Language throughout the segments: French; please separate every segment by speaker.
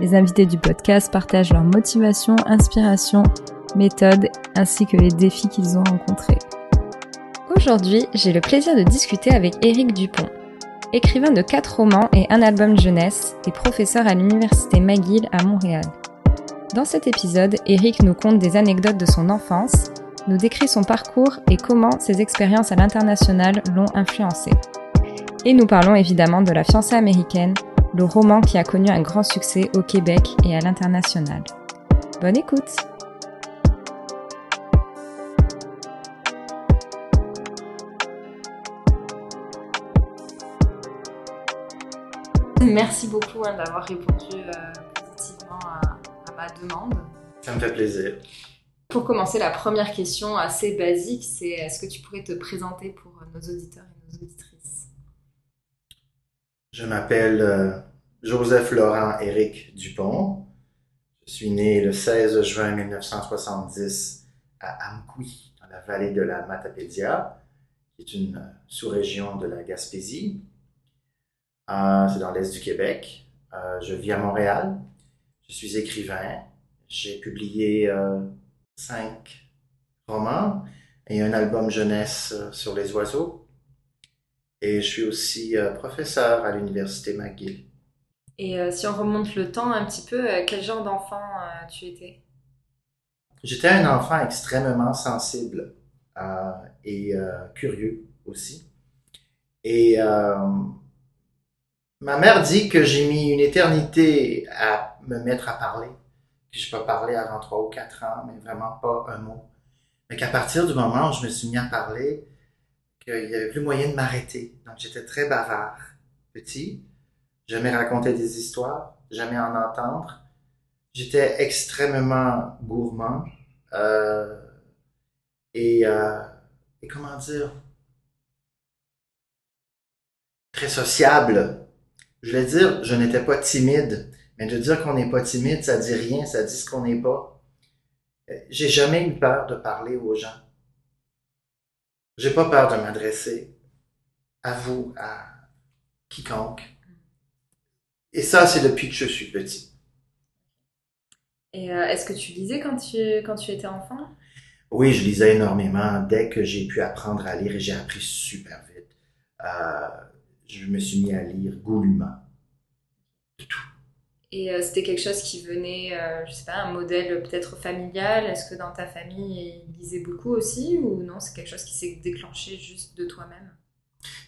Speaker 1: Les invités du podcast partagent leurs motivations, inspirations, méthodes ainsi que les défis qu'ils ont rencontrés. Aujourd'hui, j'ai le plaisir de discuter avec Éric Dupont. Écrivain de quatre romans et un album jeunesse et professeur à l'université McGill à Montréal. Dans cet épisode, Éric nous conte des anecdotes de son enfance, nous décrit son parcours et comment ses expériences à l'international l'ont influencé. Et nous parlons évidemment de La fiancée américaine, le roman qui a connu un grand succès au Québec et à l'international. Bonne écoute Merci beaucoup hein, d'avoir répondu euh, positivement à, à ma demande.
Speaker 2: Ça me fait plaisir.
Speaker 1: Pour commencer, la première question assez basique, c'est est-ce que tu pourrais te présenter pour nos auditeurs et nos auditrices?
Speaker 2: Je m'appelle euh, Joseph Laurent Éric Dupont. Je suis né le 16 juin 1970 à Amqui, dans la vallée de la Matapédia, qui est une euh, sous-région de la Gaspésie. Euh, c'est dans l'est du Québec. Je vis à Montréal. Je suis écrivain. J'ai publié cinq romans et un album jeunesse sur les oiseaux. Et je suis aussi euh, professeur à l'université McGill.
Speaker 1: Et euh, si on remonte le temps un petit peu, euh, quel genre d'enfant tu étais?
Speaker 2: J'étais un enfant extrêmement sensible euh, et euh, curieux aussi. Et euh, ma mère dit que j'ai mis une éternité à me mettre à parler. Que je peux parler avant trois ou quatre ans, mais vraiment pas un mot. Mais qu'à partir du moment où je me suis mis à parler, qu'il y avait plus moyen de m'arrêter. Donc j'étais très bavard, petit. J'aimais raconter des histoires, j'aimais en entendre. J'étais extrêmement gourmand. Euh, et, euh, et comment dire? Très sociable. Je vais dire, je n'étais pas timide. Mais de dire qu'on n'est pas timide, ça dit rien, ça dit ce qu'on n'est pas. Euh, J'ai jamais eu peur de parler aux gens. J'ai pas peur de m'adresser à vous, à quiconque. Et ça, c'est depuis que je suis petit.
Speaker 1: Et euh, est-ce que tu lisais quand tu, quand tu étais enfant?
Speaker 2: Oui, je lisais énormément dès que j'ai pu apprendre à lire et j'ai appris super vite. Euh, je me suis mis à lire goulûment.
Speaker 1: Et euh, c'était quelque chose qui venait, euh, je sais pas, un modèle peut-être familial Est-ce que dans ta famille, ils lisaient beaucoup aussi Ou non, c'est quelque chose qui s'est déclenché juste de toi-même?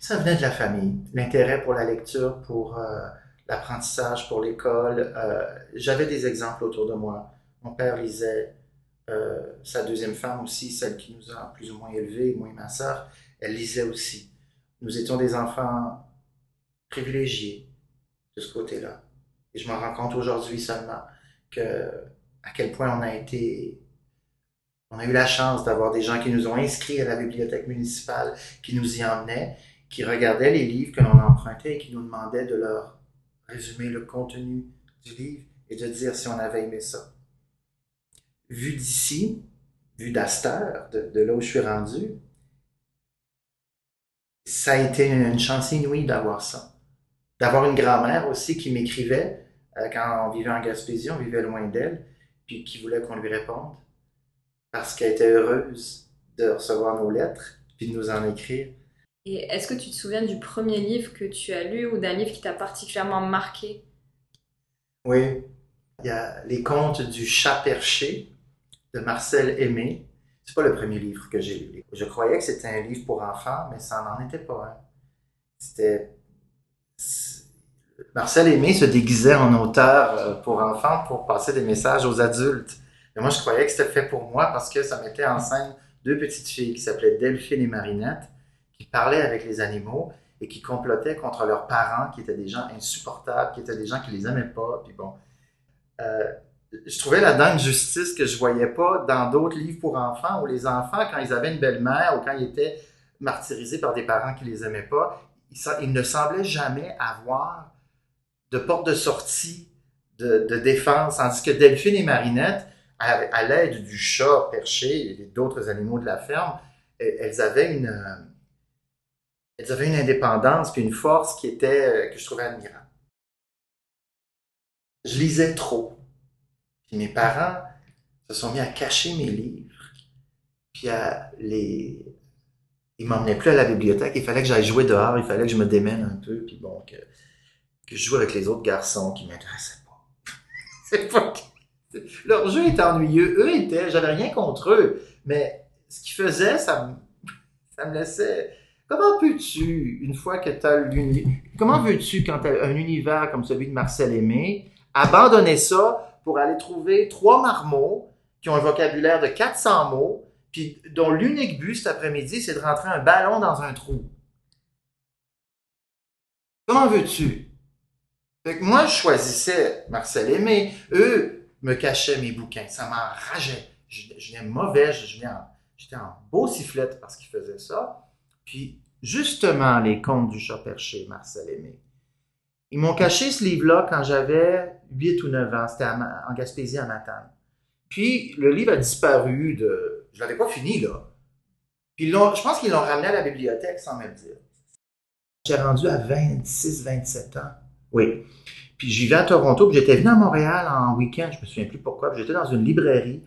Speaker 2: Ça venait de la famille. L'intérêt pour la lecture, pour euh, l'apprentissage, pour l'école. Euh, J'avais des exemples autour de moi. Mon père lisait, sa deuxième femme aussi, celle qui nous a plus ou moins élevés, moi et ma sœur, elle lisait aussi. Nous étions des enfants privilégiés de ce côté-là. Et je m'en rends compte aujourd'hui seulement que à quel point on a été on a eu la chance d'avoir des gens qui nous ont inscrits à la bibliothèque municipale, qui nous y emmenaient, qui regardaient les livres que l'on empruntait et qui nous demandaient de leur résumer le contenu du livre et de dire si on avait aimé ça. Vu d'ici, vu d'Astor, de, de là où je suis rendu, ça a été une chance inouïe d'avoir ça. D'avoir une grand-mère aussi qui m'écrivait quand on vivait en Gaspésie, on vivait loin d'elle, puis qui voulait qu'on lui réponde parce qu'elle était heureuse de recevoir nos lettres puis de nous en écrire.
Speaker 1: Et est-ce que tu te souviens du premier livre que tu as lu ou d'un livre qui t'a particulièrement marqué?
Speaker 2: Oui, il y a Les Contes du chat perché de Marcel Aimé. C'est pas le premier livre que j'ai lu. Je croyais que c'était un livre pour enfants, mais ça n'en était pas un. C'était Marcel Aimé se déguisait en auteur euh, pour enfants pour passer des messages aux adultes. Et moi, je croyais que c'était fait pour moi parce que ça mettait en scène deux petites filles qui s'appelaient Delphine et Marinette, qui parlaient avec les animaux et qui complotaient contre leurs parents, qui étaient des gens insupportables, qui étaient des gens qui les aimaient pas. Puis bon, euh, je trouvais là-dedans justice que je voyais pas dans d'autres livres pour enfants où les enfants, quand ils avaient une belle-mère ou quand ils étaient martyrisés par des parents qui les aimaient pas, ils, ne semblaient jamais avoir de porte de sortie, de, défense, tandis que Delphine et Marinette, à, l'aide du chat perché et d'autres animaux de la ferme, elles avaient une, elles avaient une indépendance puis une force qui était, euh, que je trouvais admirable. Je lisais trop. Puis mes parents se sont mis à cacher mes livres, puis à les... Ils m'emmenaient plus à la bibliothèque, il fallait que j'aille jouer dehors, il fallait que je me démène un peu, puis bon, je joue avec les autres garçons qui m'intéressaient pas. C'est pas... Leur jeu était ennuyeux. Eux étaient, j'avais rien contre eux, mais ce qu'ils faisaient, ça me, ça me laissait Comment peux-tu, une fois que tu as l'univers, comment veux-tu, quand tu as un univers comme celui de Marcel Aimé, abandonner ça pour aller trouver trois marmots qui ont un vocabulaire de 400 mots, puis dont l'unique but cet après-midi, c'est de rentrer un ballon dans un trou? Comment veux-tu? Fait que moi, je choisissais Marcel Aimé. Eux me cachaient mes bouquins. Ça m'enrageait. Je, venais mauvais. J'étais en, beau sifflette parce qu'ils faisaient ça. Puis, justement, les contes du chat perché, Marcel Aimé. Ils m'ont caché ce livre-là quand j'avais 8 ou 9 ans. C'était en Gaspésie, en Matane. Puis, le livre a disparu de... Je l'avais pas fini, là. Puis, je pense qu'ils l'ont ramené à la bibliothèque sans me le dire. J'ai rendu à 26, 27 ans. Oui. Puis, j'y vais à Toronto. Puis, j'étais venu à Montréal en week-end. Je me souviens plus pourquoi. J'étais dans une librairie.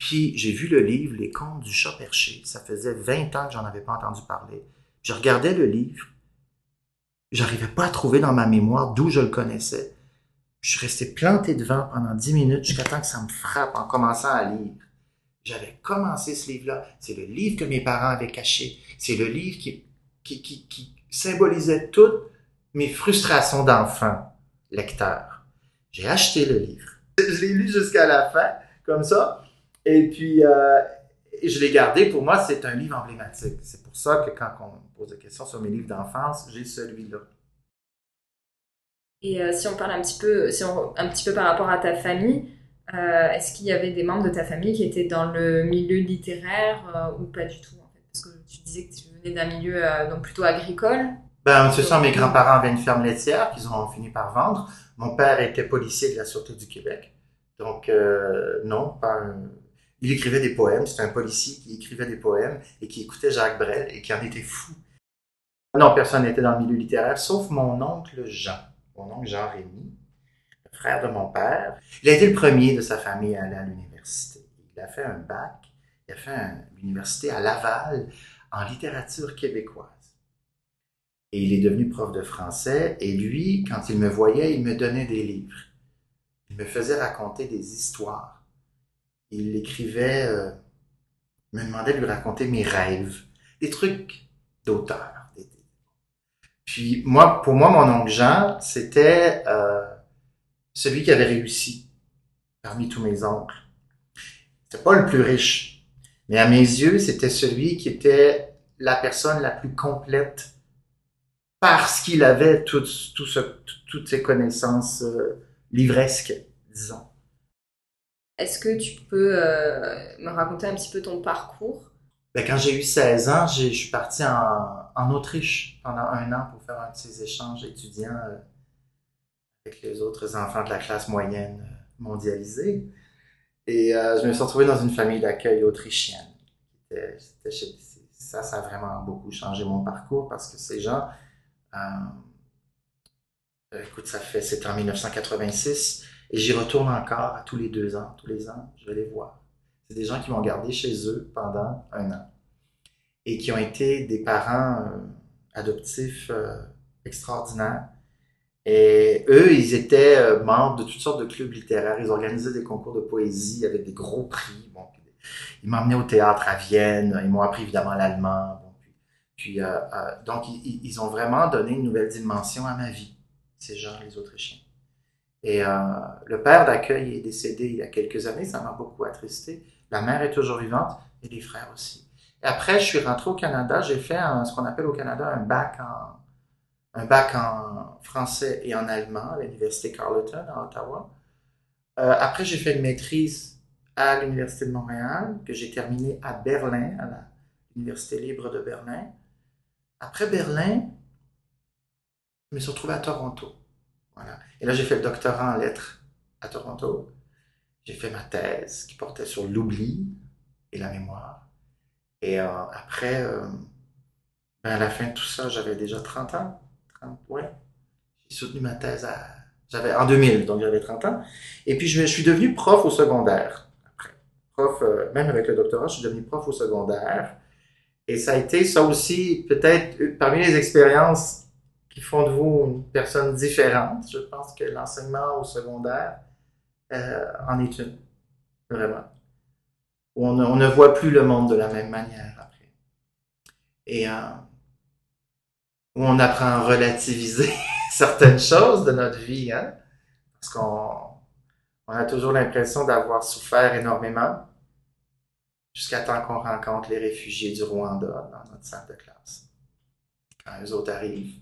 Speaker 2: Puis j'ai vu le livre Les Contes du chat perché. Ça faisait 20 ans que j'en avais pas entendu parler. Je regardais le livre. J'arrivais pas à trouver dans ma mémoire d'où je le connaissais. Je suis resté planté devant pendant 10 minutes jusqu'à temps que ça me frappe en commençant à lire. J'avais commencé ce livre-là. C'est le livre que mes parents avaient caché. C'est le livre qui, qui, qui, symbolisait toutes mes frustrations d'enfant lecteur. J'ai acheté le livre. Je l'ai lu jusqu'à la fin, comme ça. Et puis, euh, je l'ai gardé. Pour moi, c'est un livre emblématique. C'est pour ça que quand on me pose des questions sur mes livres d'enfance, j'ai celui-là.
Speaker 1: Et euh, si on parle un petit peu, si un petit peu par rapport à ta famille, euh, est-ce qu'il y avait des membres de ta famille qui étaient dans le milieu littéraire ou pas du tout Parce que tu disais que tu venais d'un milieu donc plutôt agricole.
Speaker 2: Ben, ce sont mes grands-parents avaient une ferme laitière qu'ils ont fini par vendre. Mon père était policier de la Sûreté du Québec. Donc, non, pas un, il écrivait des poèmes. C'était un policier qui écrivait des poèmes et qui écoutait Jacques Brel et qui en était fou. Non, personne n'était dans le milieu littéraire, sauf mon oncle Jean. Mon oncle Jean-Rémy, le frère de mon père. Il a été le premier de sa famille à aller à l'université. Il a fait un bac. Il a fait l'université à Laval en littérature québécoise. Et il est devenu prof de français. Et lui, quand il me voyait, il me donnait des livres. Il me faisait raconter des histoires il écrivait, euh, me demandait de lui raconter mes rêves, des trucs d'auteur. Puis moi, pour moi, mon oncle Jean, c'était euh, celui qui avait réussi parmi tous mes oncles. C'était pas le plus riche, mais à mes yeux, c'était celui qui était la personne la plus complète parce qu'il avait tout, tout ce, toutes ses connaissances euh, livresques, disons.
Speaker 1: Est-ce que tu peux euh, me raconter un petit peu ton parcours?
Speaker 2: Ben, Quand j'ai eu 16 ans, je suis parti en, Autriche pendant un an pour faire un de ces échanges étudiants euh, avec les autres enfants de la classe moyenne euh, mondialisée. Et je me suis retrouvé dans une famille d'accueil autrichienne. ça, ça a vraiment beaucoup changé mon parcours parce que ces gens, écoute, ça fait, c'était en 1986, et j'y retourne encore à tous les deux ans, tous les ans, je vais les voir. C'est des gens qui m'ont gardé chez eux pendant un an et qui ont été des parents euh, adoptifs euh, extraordinaires. Et eux, ils étaient euh, membres de toutes sortes de clubs littéraires. Ils organisaient des concours de poésie avec des gros prix. Bon, ils m'emmenaient au théâtre à Vienne. Ils m'ont appris évidemment l'allemand. Puis, donc, ils, ont vraiment donné une nouvelle dimension à ma vie, ces gens, les Autrichiens. Et euh, le père d'accueil est décédé il y a quelques années, ça m'a beaucoup attristé. La mère est toujours vivante et les frères aussi. Et après, je suis rentré au Canada, j'ai fait ce qu'on appelle au Canada un bac en un bac en français et en allemand à l'université Carleton à Ottawa. Euh, après, j'ai fait une maîtrise à l'Université de Montréal, que j'ai terminée à Berlin, à l'Université libre de Berlin. Après Berlin, je me suis retrouvé à Toronto. Voilà. Et là, j'ai fait le doctorat en lettres à Toronto. J'ai fait ma thèse qui portait sur l'oubli et la mémoire. Et euh, après, euh, ben, à la fin de tout ça, j'avais déjà 30 ans. 30, ouais. J'ai soutenu ma thèse j'avais, en 2000, donc j'avais 30 ans. Et puis, je, suis devenu prof au secondaire. Après. Prof, euh, même avec le doctorat, je suis devenu prof au secondaire. Et ça a été, ça aussi, peut-être parmi les expériences qui font de vous une personne différente. Je pense que l'enseignement au secondaire euh, en est une, vraiment. Où on, ne voit plus le monde de la même manière après. Et euh, où on apprend à relativiser certaines choses de notre vie, hein? parce qu'on on a toujours l'impression d'avoir souffert énormément jusqu'à temps qu'on rencontre les réfugiés du Rwanda dans notre salle de classe. Quand eux autres arrivent,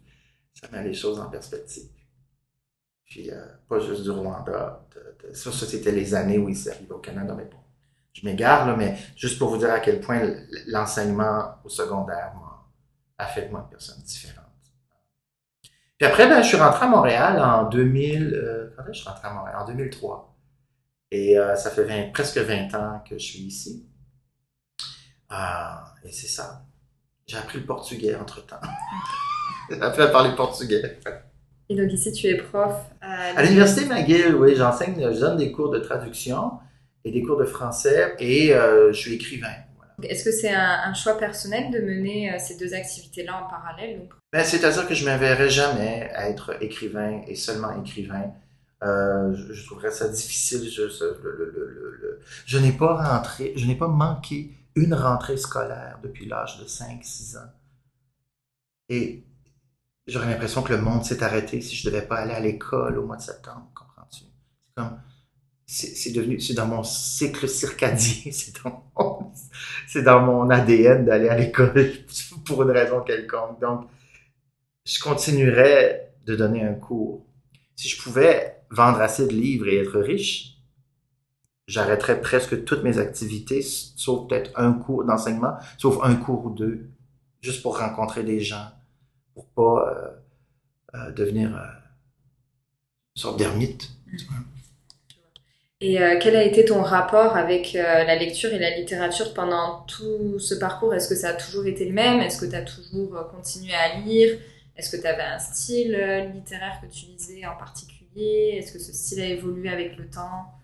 Speaker 2: ça met les choses en perspective. Puis, euh, pas juste du Rwanda. ça, c'était les années où ils s'arrivent au Canada, mais bon. Je m'égare, là, mais juste pour vous dire à quel point l'enseignement au secondaire a fait de moi une personne différente. Puis après, ben, je suis rentré à Montréal en 2000. Euh, quand je suis rentré à Montréal? En 2003. Et euh, ça fait presque 20 ans que je suis ici. Ah, et c'est ça. J'ai appris le portugais entre-temps. J'ai appris à parler portugais.
Speaker 1: Et donc ici, tu es prof
Speaker 2: à... À l'Université McGill, oui. J'enseigne, je donne des cours de traduction et des cours de français et euh, je suis écrivain.
Speaker 1: Est-ce que c'est un, choix personnel de mener euh, ces deux activités-là en parallèle
Speaker 2: ben, C'est-à-dire que je ne jamais être écrivain et seulement écrivain. Euh, je, trouverais ça difficile. Je, je n'ai pas rentré, je n'ai pas manqué une rentrée scolaire depuis l'âge de 5-6 ans. Et j'aurais l'impression que le monde s'est arrêté si je ne devais pas aller à l'école au mois de septembre, comprends-tu? C'est comme, c'est devenu, c'est dans mon cycle circadien, c'est dans dans mon ADN d'aller à l'école pour une raison quelconque. Donc, je continuerai de donner un cours. Si je pouvais vendre assez de livres et être riche, j'arrêterais presque toutes mes activités, sauf peut-être un cours d'enseignement, sauf un cours ou deux, juste pour rencontrer des gens, pour pas euh, euh, devenir euh, une sorte d'ermite.
Speaker 1: Et quel a été ton rapport avec la lecture et la littérature pendant tout ce parcours? Est-ce que ça a toujours été le même? Est-ce que tu as toujours continué à lire? Est-ce que tu avais un style littéraire que tu lisais en particulier? Est-ce que ce style a évolué avec le temps?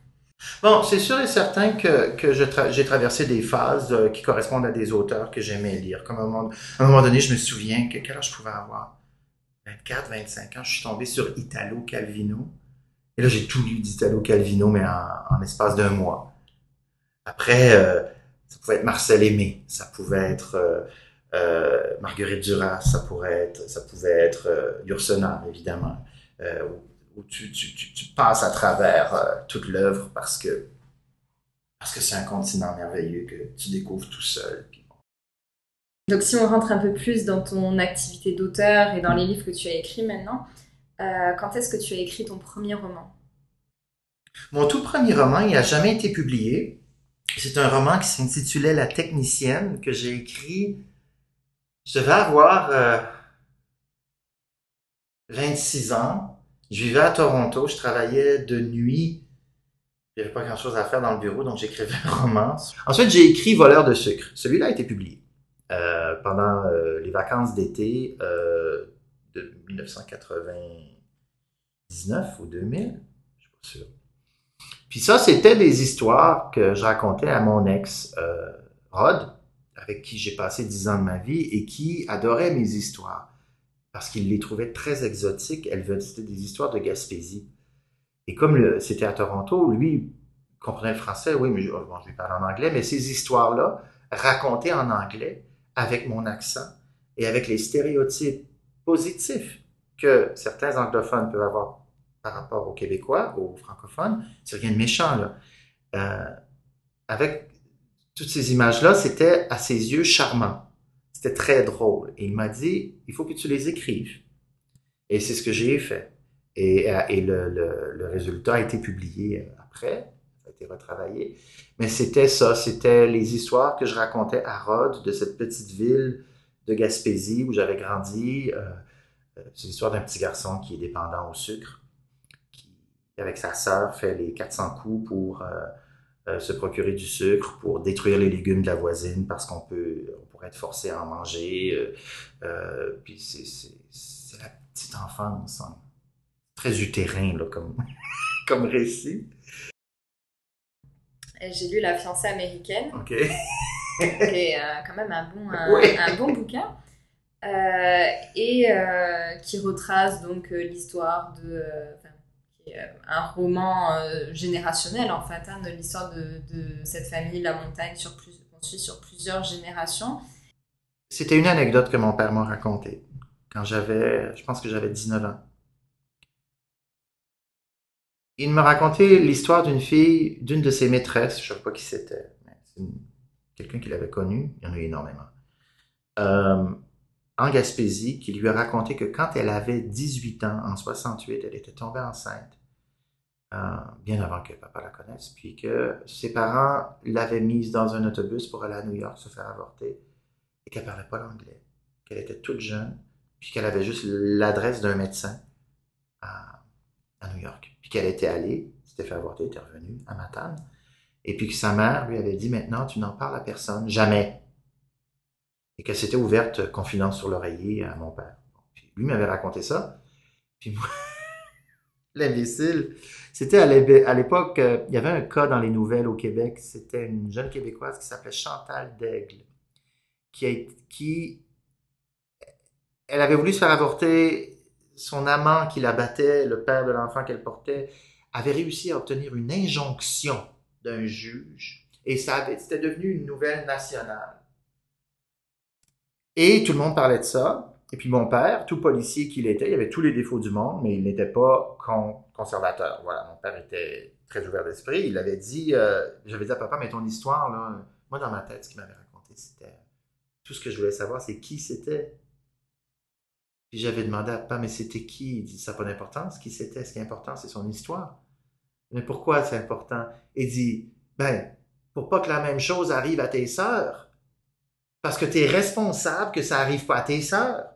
Speaker 2: Bon, c'est sûr et certain que, que j'ai traversé des phases euh, qui correspondent à des auteurs que j'aimais lire. Comme à un, moment, à un moment donné, je me souviens que quel âge je pouvais avoir? 24, 25 ans, je suis tombé sur Italo Calvino. Et là, j'ai tout lu d'Italo Calvino, mais en, en espace d'un mois. Après, euh, ça pouvait être Marcel Aimé, ça pouvait être euh, Marguerite Duras, ça pourrait être, ça pouvait être euh, évidemment, où tu, tu, tu, passes à travers euh, toute l'œuvre parce que parce que c'est un continent merveilleux que tu découvres tout seul.
Speaker 1: Donc si on rentre un peu plus dans ton activité d'auteur et dans les livres que tu as écrits maintenant, euh, quand est-ce que tu as écrit ton premier roman?
Speaker 2: Mon tout premier roman, il n'a jamais été publié. C'est un roman qui s'intitulait La technicienne que j'ai écrit. Je devais avoir 26 euh, ans. Je vivais à Toronto, je travaillais de nuit. Il n'y avait pas grand-chose à faire dans le bureau, donc j'écrivais un roman. Ensuite, j'ai écrit Voleur de sucre. Celui-là a été publié euh, pendant euh, les vacances d'été euh, de 1999 ou 2000, je suis pas sûr. Puis ça, c'était des histoires que je racontais à mon ex, Rod, avec qui j'ai passé dix ans de ma vie et qui adorait mes histoires parce qu'il les trouvait très exotiques. Elle c'était des histoires de Gaspésie. Et comme c'était à Toronto, lui comprenait le français, oui, mais je lui parle en anglais, mais ces histoires-là, racontées en anglais, avec mon accent et avec les stéréotypes positifs que certains anglophones peuvent avoir par rapport aux Québécois, aux francophones, c'est rien de méchant, là. Euh, avec toutes ces images-là, c'était à ses yeux charmant. C'était très drôle. Et il m'a dit, il faut que tu les écrives. Et c'est ce que j'ai fait. Et, le, résultat a été publié après. A été retravaillé. Mais c'était ça, c'était les histoires que je racontais à Rhodes, de cette petite ville de Gaspésie où j'avais grandi. Euh, euh, c'est l'histoire d'un petit garçon qui est dépendant au sucre, qui, avec sa sœur, fait les 400 coups pour euh, se procurer du sucre, pour détruire les légumes de la voisine parce qu'on peut, on pourrait être forcé à en manger. puis c'est la petite enfance, hein. très utérin là, comme, comme récit.
Speaker 1: J'ai lu La fiancée américaine.
Speaker 2: Ok.
Speaker 1: qui est quand même un bon, un bon bouquin. Euh, et euh, qui retrace donc euh, l'histoire de un roman générationnel en fait hein, de l'histoire de, de, cette famille la montagne sur plus construit sur plusieurs générations.
Speaker 2: C'était une anecdote que mon père m'a racontée quand j'avais je pense que j'avais 19 ans. Il me racontait l'histoire d'une fille d'une de ses maîtresses je ne sais pas qui c'était c'est quelqu'un qu'il avait connu il y en a eu énormément. Euh, en Gaspésie qui lui a raconté que quand elle avait 18 ans, en 68, elle était tombée enceinte, euh, bien avant que papa la connaisse, puis que ses parents l'avaient mise dans un autobus pour aller à New York se faire avorter et qu'elle parlait pas l'anglais, qu'elle était toute jeune, puis qu'elle avait juste l'adresse d'un médecin à, à, New York, puis qu'elle était allée, s'était fait avorter, était revenue à Matane, et puis que sa mère lui avait dit maintenant tu n'en parles à personne, jamais et qu'elle s'était ouverte confidence sur l'oreiller à mon père. Lui m'avait raconté ça. Puis moi, l'imbécile, c'était à l'époque, euh, il y avait un cas dans les nouvelles au Québec, c'était une jeune Québécoise qui s'appelait Chantal Daigle, qui, qui, elle avait voulu se faire avorter, son amant qui la battait, le père de l'enfant qu'elle portait, avait réussi à obtenir une injonction d'un juge, et ça c'était devenu une nouvelle nationale. Et tout le monde parlait de ça. Et puis mon père, tout policier qu'il était, il avait tous les défauts du monde, mais il n'était pas conservateur. Voilà, mon père était très ouvert d'esprit. Il avait dit, euh, j'avais dit à papa, mais ton histoire, là, moi dans ma tête, ce qu'il m'avait raconté, c'était tout ce que je voulais savoir, c'est qui c'était. Puis j'avais demandé à papa, mais c'était qui Il dit, ça n'a pas d'importance, qui c'était? Ce qui est important, c'est son histoire. Mais pourquoi c'est important Il dit, ben, pour pas que la même chose arrive à tes sœurs. Parce que tu es responsable que ça arrive pas à tes sœurs.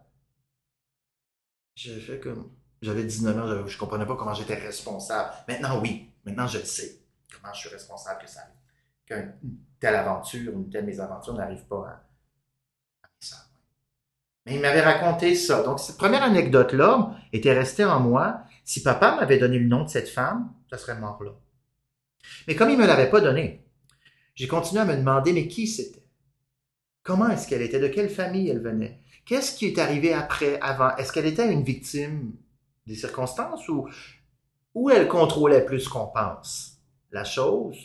Speaker 2: J'ai fait comme. J'avais 19 ans, je comprenais pas comment j'étais responsable. Maintenant, oui. Maintenant, je le sais. Comment je suis responsable que ça arrive. Qu'une telle aventure, une telle mésaventure n'arrive pas à, mes sœurs. Mais il m'avait raconté ça. Donc, cette première anecdote-là était restée en moi. Si papa m'avait donné le nom de cette femme, ça serait mort là. Mais comme il me l'avait pas donné, j'ai continué à me demander, mais qui c'était? Comment est-ce qu'elle était? De quelle famille elle venait? Qu'est-ce qui est arrivé après, avant? Est-ce qu'elle était une victime des circonstances ou, ou elle contrôlait plus qu'on pense la chose?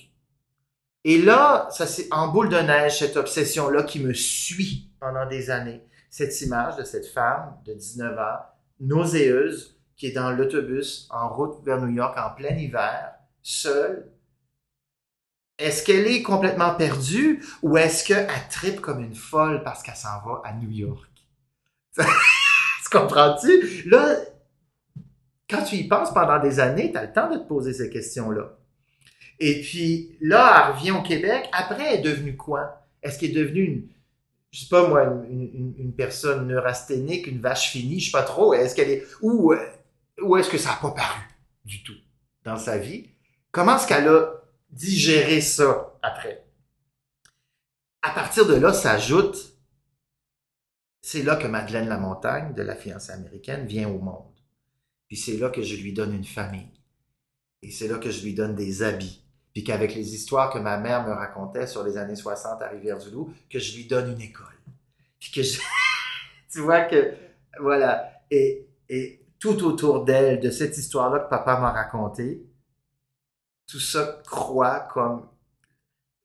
Speaker 2: Et là, ça c'est en boule de neige, cette obsession-là qui me suit pendant des années. Cette image de cette femme de 19 ans, nauséeuse, qui est dans l'autobus en route vers New York en plein hiver, seule, est-ce qu'elle est complètement perdue ou est-ce qu'elle tripe comme une folle parce qu'elle s'en va à New York? tu comprends-tu? Là, quand tu y penses pendant des années, tu as le temps de te poser ces questions-là. Et puis là, elle revient au Québec. Après, elle est devenue quoi? Est-ce qu'elle est devenue une, je sais pas moi, une, personne neurasthénique, une vache finie, je sais pas trop. Est-ce qu'elle est, ou, ou est-ce que ça n'a pas paru du tout dans sa vie? Comment est-ce qu'elle a digérer ça après. À partir de là, s'ajoute, c'est là que Madeleine Lamontagne, de la fiancée américaine, vient au monde. Puis c'est là que je lui donne une famille. Et c'est là que je lui donne des habits. Puis qu'avec les histoires que ma mère me racontait sur les années 60 à Rivière-du-Loup, que je lui donne une école. Puis que je... tu vois que, voilà. Et, et tout autour d'elle, de cette histoire-là que papa m'a racontée, tout ça croît comme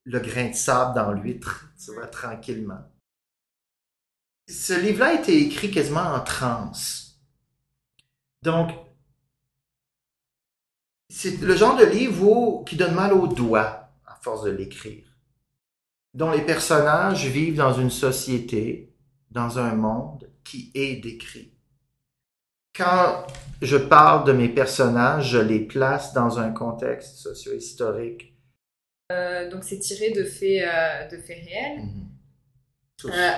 Speaker 2: le grain de sable dans l'huître, tu vois, tranquillement. Ce livre-là a été écrit quasiment en transe. Donc, c'est le genre de livre qui donne mal aux doigts à force de l'écrire, dont les personnages vivent dans une société, dans un monde qui est décrit. Quand je parle de mes personnages, je les place dans un contexte socio-historique.
Speaker 1: Euh, donc c'est tiré de faits, euh, de faits réels.
Speaker 2: Mhm.
Speaker 1: Euh,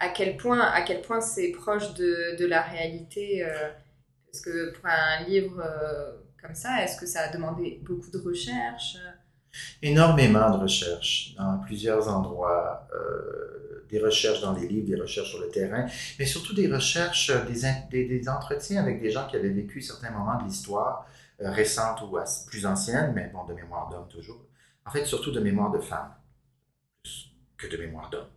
Speaker 1: à quel point, à quel point c'est proche de, de la réalité Parce que pour un livre comme ça, est-ce que ça a demandé beaucoup de recherches?
Speaker 2: Énormément de recherches dans plusieurs endroits, des recherches dans les livres, des recherches sur le terrain, mais surtout des recherches, euh, des, des, entretiens avec des gens qui avaient vécu certains moments de l'histoire euh, récente ou plus ancienne, mais bon, de mémoire d'homme toujours. En fait, surtout de mémoire de femme, que de mémoire d'homme.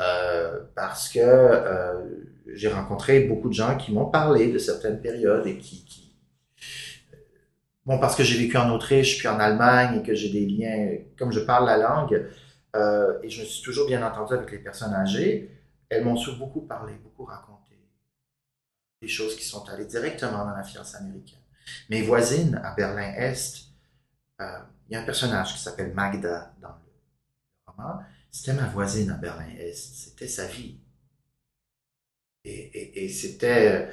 Speaker 2: Euh, parce que euh, j'ai rencontré beaucoup de gens qui m'ont parlé de certaines périodes et qui, qui bon parce que j'ai vécu en Autriche puis en Allemagne et que j'ai des liens comme je parle la langue euh, et je me suis toujours bien entendu avec les personnes âgées elles m'ont sur beaucoup parlé beaucoup raconté des choses qui sont allées directement dans la fiance américaine mes voisines à Berlin Est euh, il y a un personnage qui s'appelle Magda dans le roman c'était ma voisine à Berlin-Est. C'était sa vie. Et, c'était,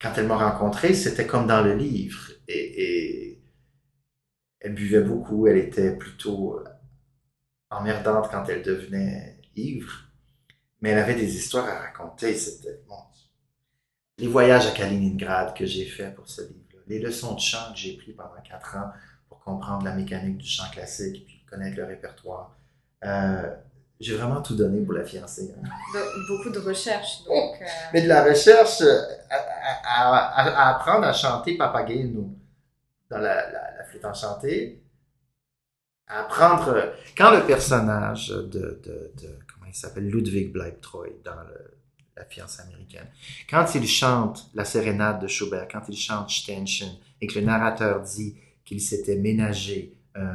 Speaker 2: quand elle m'a rencontré, c'était comme dans le livre. Et elle buvait beaucoup, elle était plutôt emmerdante quand elle devenait ivre. Mais elle avait des histoires à raconter. C'était bon. Les voyages à Kaliningrad que j'ai fait pour ce livre, les leçons de chant que j'ai pris pendant quatre ans pour comprendre la mécanique du chant classique puis connaître le répertoire. Euh, j'ai vraiment tout donné pour la fiancée. hein.
Speaker 1: Beaucoup de recherches. Donc, euh,
Speaker 2: Mais de la recherche euh, à, à- à- à apprendre à chanter Papageno dans la, la, la flûte enchantée. À apprendre. euh, Quand le personnage de, de, de comment il s'appelle, Ludwig Bleibtreu dans la fiancée américaine, quand il chante la sérénade de Schubert, quand il chante Ständchen et que le narrateur dit qu'il s'était ménagé un,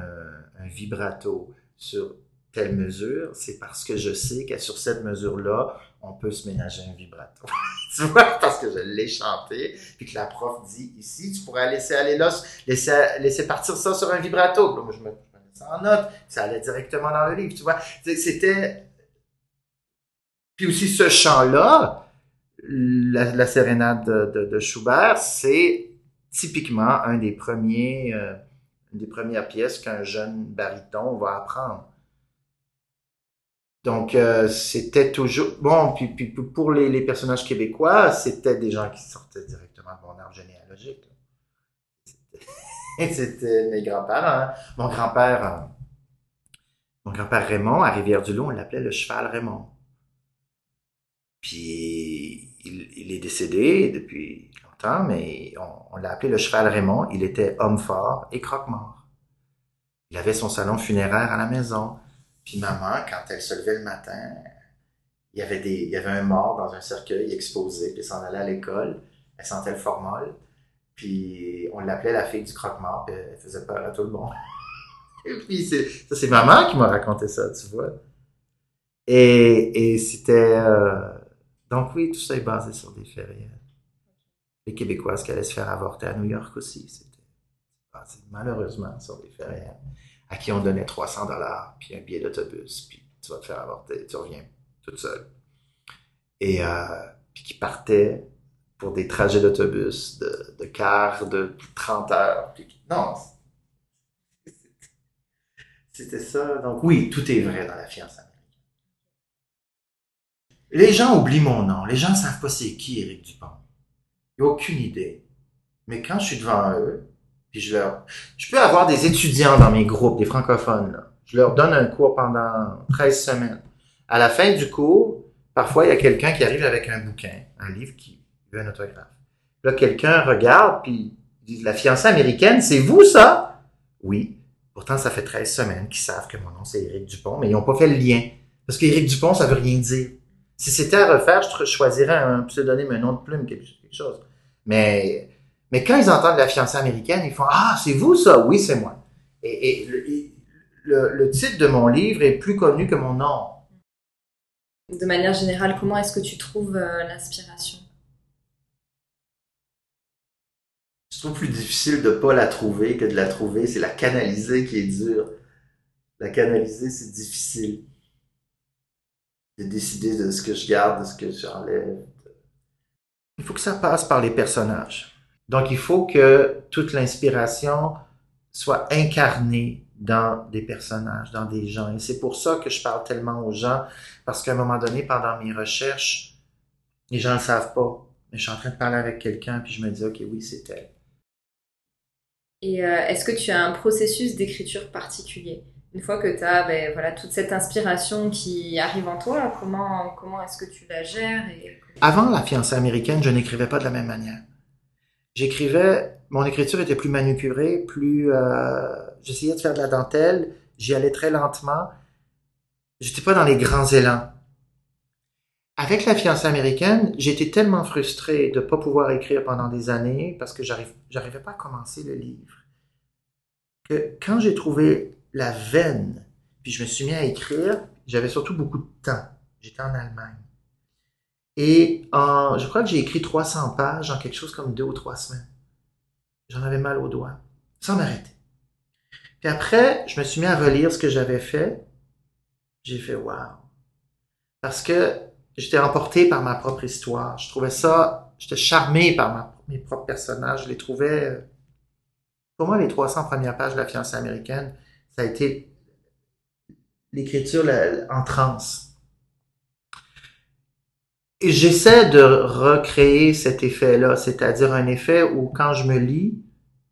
Speaker 2: vibrato sur telle mesure, c'est parce que je sais que sur cette mesure-là, on peut se ménager un vibrato. tu vois, parce que je l'ai chanté, puis que la prof dit ici, tu pourrais laisser aller là, laisser, laisser partir ça sur un vibrato. Moi, je ça en note, ça allait directement dans le livre, tu vois. C'était. Puis aussi, ce chant-là, la, sérénade de, Schubert, c'est typiquement un des premiers, euh, une des premières pièces qu'un jeune baryton va apprendre. Donc, euh, c'était toujours... Bon, puis, puis pour les, les personnages québécois, c'était des gens qui sortaient directement de mon arbre généalogique. C'était- mes grands-parents. Mon grand-père, euh, mon grand-père Raymond, à Rivière-du-Loup, on l'appelait le cheval Raymond. Puis, il, est décédé depuis longtemps, mais on, on l'a appelé le cheval Raymond. Il était homme fort et croque-mort. Il avait son salon funéraire à la maison. Puis maman, quand elle se levait le matin, il y avait des, il y avait un mort dans un cercueil exposé, puis elle s'en allait à l'école. Elle sentait le formol. Puis on l'appelait la fille du croque-mort, elle faisait peur à tout le monde. Et puis ça c'est maman qui m'a raconté ça, tu vois. Et, et c'était, euh, donc oui, tout ça est basé sur des faits réels. Les Québécoises qui allaient se faire avorter à New York aussi, c'était basé malheureusement sur des faits à qui on donnait 300 dollars, puis un billet d'autobus, puis tu vas te faire avorter, tu reviens toute seule. Et euh, puis qui partait pour des trajets d'autobus de, de quart de 30 heures. Non, c'était ça. Donc oui, tout est vrai dans la fiance américaine. Les gens oublient mon nom. Les gens ne savent pas c'est qui Éric Dupont. Ils n'ont aucune idée. Mais quand je suis devant eux, puis je leur je peux avoir des étudiants dans mes groupes, des francophones. Là. Je leur donne un cours pendant 13 semaines. À la fin du cours, parfois, il y a quelqu'un qui arrive avec un bouquin, un livre qui un autographe. Là, quelqu'un regarde, puis dit, la fiancée américaine, c'est vous, ça? Oui. Pourtant, ça fait 13 semaines qu'ils savent que mon nom, c'est Éric Dupont, mais ils n'ont pas fait le lien. Parce qu'Éric Dupont, ça veut rien dire. Si c'était à refaire, je choisirais un pseudonyme, un nom de plume, quelque chose. Mais mais quand ils entendent la fiancée américaine, ils font Ah, c'est vous ça? Oui, c'est moi. Et, le titre de mon livre est plus connu que mon nom.
Speaker 1: de manière générale, comment est-ce que tu trouves euh, l'inspiration?
Speaker 2: Plus difficile de pas la trouver que de la trouver. C'est la canaliser qui est dur. La canaliser, c'est difficile. De décider de ce que je garde, de ce que j'enlève. il faut que ça passe par les personnages. Donc, il faut que toute l'inspiration soit incarnée dans des personnages, dans des gens. Et c'est pour ça que je parle tellement aux gens, parce qu'à un moment donné, pendant mes recherches, les gens ne le savent pas. Mais je suis en train de parler avec quelqu'un, puis je me dis, OK, oui, c'est elle.
Speaker 1: Et euh, est-ce que tu as un processus d'écriture particulier? Une fois que tu as ben, voilà, toute cette inspiration qui arrive en toi, comment, comment est-ce que tu la gères
Speaker 2: Avant la fiancée américaine, je n'écrivais pas de la même manière. J'écrivais, mon écriture était plus manucurée, plus... Euh, j'essayais de faire de la dentelle, j'y allais très lentement. J'étais pas dans les grands élans. Avec la fiancée américaine, j'étais tellement frustré de ne pas pouvoir écrire pendant des années parce que j'arrivais pas à commencer le livre. Que quand j'ai trouvé la veine, puis je me suis mis à écrire, j'avais surtout beaucoup de temps. J'étais en Allemagne. Et en, je crois que j'ai écrit 300 pages en quelque chose comme deux ou trois semaines. J'en avais mal aux doigts, sans m'arrêter. Puis après, je me suis mis à relire ce que j'avais fait. J'ai fait wow. Parce que j'étais emporté par ma propre histoire. Je trouvais ça, j'étais charmé par mes propres personnages. Je les trouvais, euh, pour moi, les 300 premières pages de la fiancée américaine, ça a été l'écriture en transe. Et j'essaie de recréer cet effet-là, c'est-à-dire un effet où quand je me lis,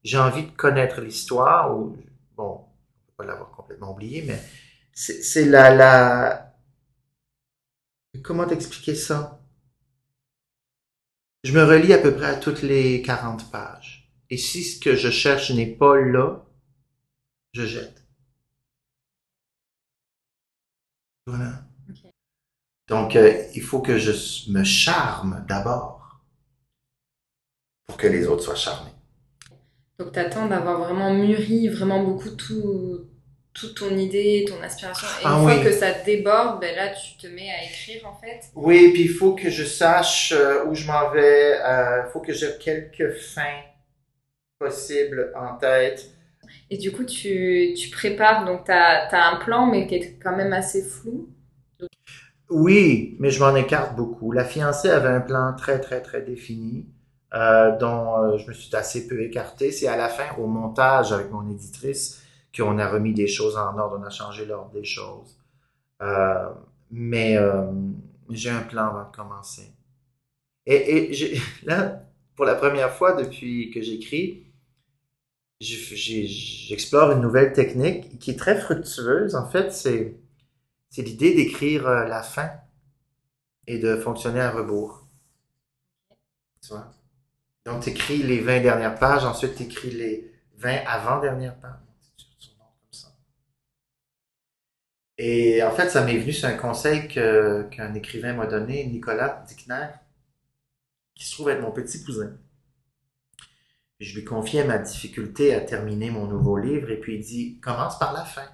Speaker 2: j'ai envie de connaître l'histoire, ou, bon, ne pas l'avoir complètement oublié, mais c'est la, la, Comment t'expliquer ça? Je me relis à peu près à toutes les 40 pages. Et si ce que je cherche n'est pas là, je jette. Voilà. Donc, euh, il faut que je me charme d'abord pour que les autres soient charmés.
Speaker 1: Donc, tu attends d'avoir vraiment mûri vraiment beaucoup tout, toute ton idée, ton aspiration. Et ah une fois que ça déborde, ben là, tu te mets à écrire, en fait.
Speaker 2: Oui, puis il faut que je sache euh, où je m'en vais. Il euh, faut que j'ai quelques fins possibles en tête.
Speaker 1: Et du coup, tu, tu prépares, donc tu as, un plan, mais qui est quand même assez flou.
Speaker 2: Oui, mais je m'en écarte beaucoup. La fiancée avait un plan très, très, très défini, euh, dont je me suis assez peu écarté. C'est à la fin, au montage avec mon éditrice, qu'on a remis des choses en ordre, on a changé l'ordre des choses. Euh, mais euh, j'ai un plan avant de commencer. Et, et là, pour la première fois depuis que j'écris, j'explore une nouvelle technique qui est très fructueuse. En fait, c'est l'idée d'écrire euh, la fin et de fonctionner à rebours. Tu vois? Donc, tu écris les 20 dernières pages, ensuite tu écris les 20 avant-dernières pages. Et en fait, ça m'est venu sur un conseil qu'un écrivain m'a donné, Nicolas Dickner, qui se trouve être mon petit cousin. je lui confiais ma difficulté à terminer mon nouveau livre et puis il dit commence par la fin.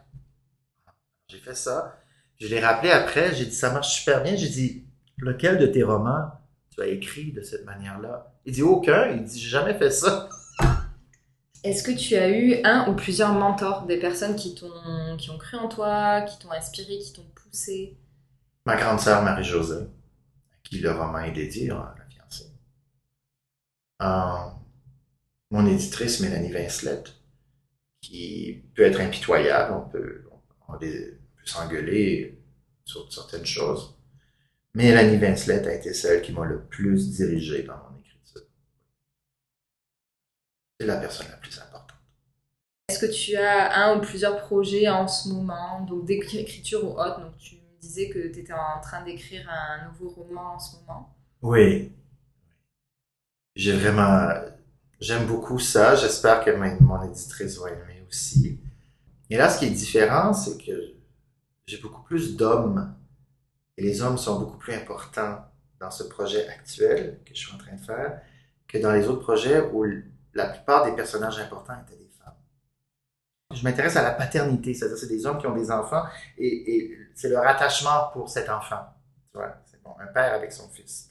Speaker 2: J'ai fait ça. Je l'ai rappelé après, j'ai dit ça marche super bien. J'ai dit lequel de tes romans tu as écrit de cette manière-là Il dit aucun. Il dit j'ai jamais fait ça.
Speaker 1: Est-ce que tu as eu un ou plusieurs mentors, des personnes qui, t'ont, qui ont cru en toi, qui t'ont inspiré, qui t'ont poussé?
Speaker 2: Ma grande sœur Marie-Josée, à qui le roman est dédié, la fiancée. Euh, mon éditrice Mélanie Vincelette, qui peut être impitoyable, on peut, on peut s'engueuler sur certaines choses. Mélanie Vincelette a été celle qui m'a le plus dirigé dans mon c'est la personne la plus importante.
Speaker 1: Est-ce que tu as un ou plusieurs projets en ce moment, donc d'écriture ou autre? Donc tu me disais que tu étais en train d'écrire un nouveau roman en ce moment.
Speaker 2: Oui. J'ai vraiment, j'aime beaucoup ça. J'espère que mon éditrice va aimer aussi. Et là, ce qui est différent, c'est que j'ai beaucoup plus d'hommes et les hommes sont beaucoup plus importants dans ce projet actuel que je suis en train de faire que dans les autres projets où la plupart des personnages importants étaient des femmes. Je m'intéresse à la paternité, c'est-à-dire c'est des hommes qui ont des enfants et, c'est leur attachement pour cet enfant. C'est bon, un père avec son fils.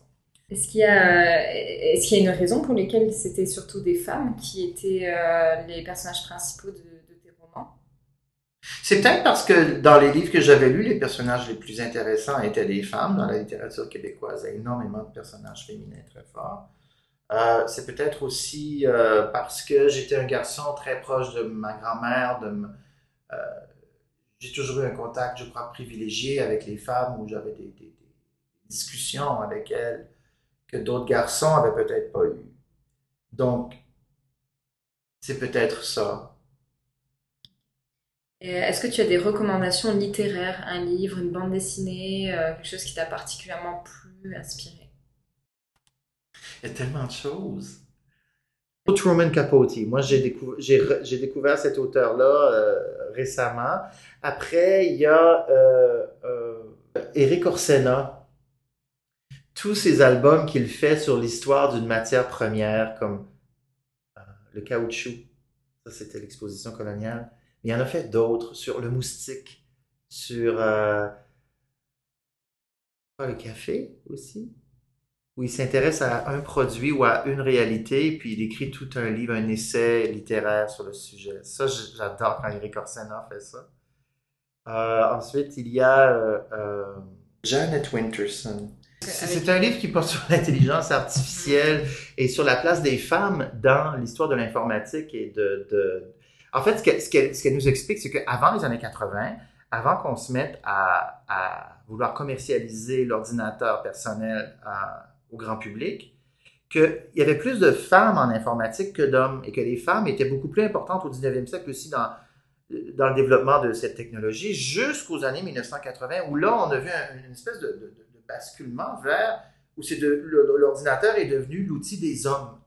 Speaker 1: Est-ce qu'il y, a, est qu'il y a une raison pour laquelle c'était surtout des femmes qui étaient euh, les personnages principaux de, tes romans?
Speaker 2: C'est peut-être parce que dans les livres que j'avais lus, les personnages les plus intéressants étaient des femmes. Dans la littérature québécoise, il y a énormément de personnages féminins très forts. Euh, c'est peut-être aussi euh, parce que j'étais un garçon très proche de ma grand-mère. Euh, j'ai toujours eu un contact, je crois, privilégié avec les femmes où j'avais des, discussions avec elles que d'autres garçons avaient peut-être pas eu. Donc, c'est peut-être ça.
Speaker 1: Est-ce que tu as des recommandations littéraires, un livre, une bande dessinée, quelque chose qui t'a particulièrement plu, inspiré?
Speaker 2: Tellement de choses. Truman Capote. Moi, j'ai découvert cet auteur-là euh, récemment. Après, il y a euh, Eric Orsena. Tous ces albums qu'il fait sur l'histoire d'une matière première, comme le caoutchouc. Ça, c'était l'exposition coloniale il y en a fait d'autres sur le moustique, sur euh, le café aussi, où il s'intéresse à un produit ou à une réalité, puis il écrit tout un livre, un essai littéraire sur le sujet. Ça, j'adore quand Eric Orsena fait ça. Euh, ensuite, il y a euh, Janet Winterson. C'est un livre qui porte sur l'intelligence artificielle et sur la place des femmes dans l'histoire de l'informatique et de, en fait, ce qu'elle nous explique, c'est qu'avant les années 80, avant qu'on se mette à, vouloir commercialiser l'ordinateur personnel au grand public, qu'il y avait plus de femmes en informatique que d'hommes et que les femmes étaient beaucoup plus importantes au 19e siècle aussi dans, dans le développement de cette technologie jusqu'aux années 1980 où là, on a vu une espèce de, basculement vers où l'ordinateur est devenu l'outil des hommes.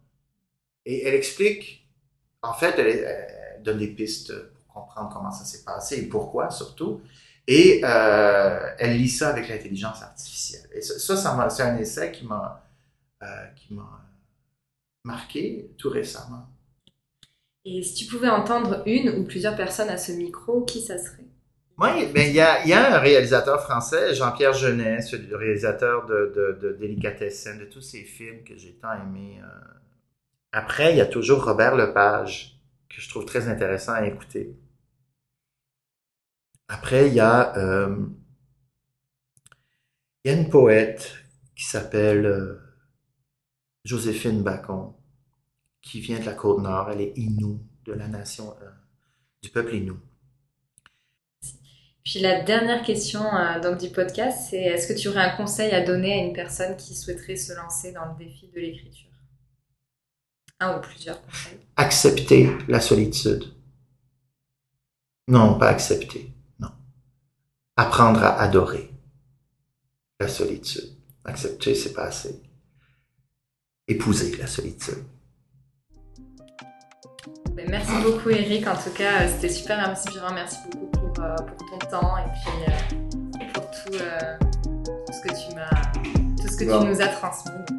Speaker 2: Et elle explique, en fait, elle, donne des pistes pour comprendre comment ça s'est passé et pourquoi surtout. Et euh, elle lit ça avec l'intelligence artificielle. Et ça, ça c'est un essai qui m'a euh, marqué tout récemment.
Speaker 1: Et si tu pouvais entendre une ou plusieurs personnes à ce micro, qui ça serait?
Speaker 2: Oui, ben il y a, y a, un réalisateur français, Jean-Pierre Genet, le réalisateur de, de, de Délicatessen, de tous ces films que j'ai tant aimés. Euh. Après, il y a toujours Robert Lepage que je trouve très intéressant à écouter. Après, il y a, euh, il y a une poète qui s'appelle euh, Joséphine Bacon, qui vient de la Côte-Nord. Elle est Inou, de la nation, euh, du peuple Inou.
Speaker 1: Puis la dernière question donc, du podcast, c'est est-ce que tu aurais un conseil à donner à une personne qui souhaiterait se lancer dans le défi de l'écriture? Un ou plusieurs
Speaker 2: Accepter la solitude. Non, pas accepter. Apprendre à adorer la solitude. Accepter, c'est pas assez. Épouser la solitude.
Speaker 1: Ben, merci beaucoup Eric, en tout cas euh, c'était super inspirant, merci beaucoup pour, euh, ton temps et puis euh, pour tout, ce que tu m'as, tout ce que tu nous as transmis.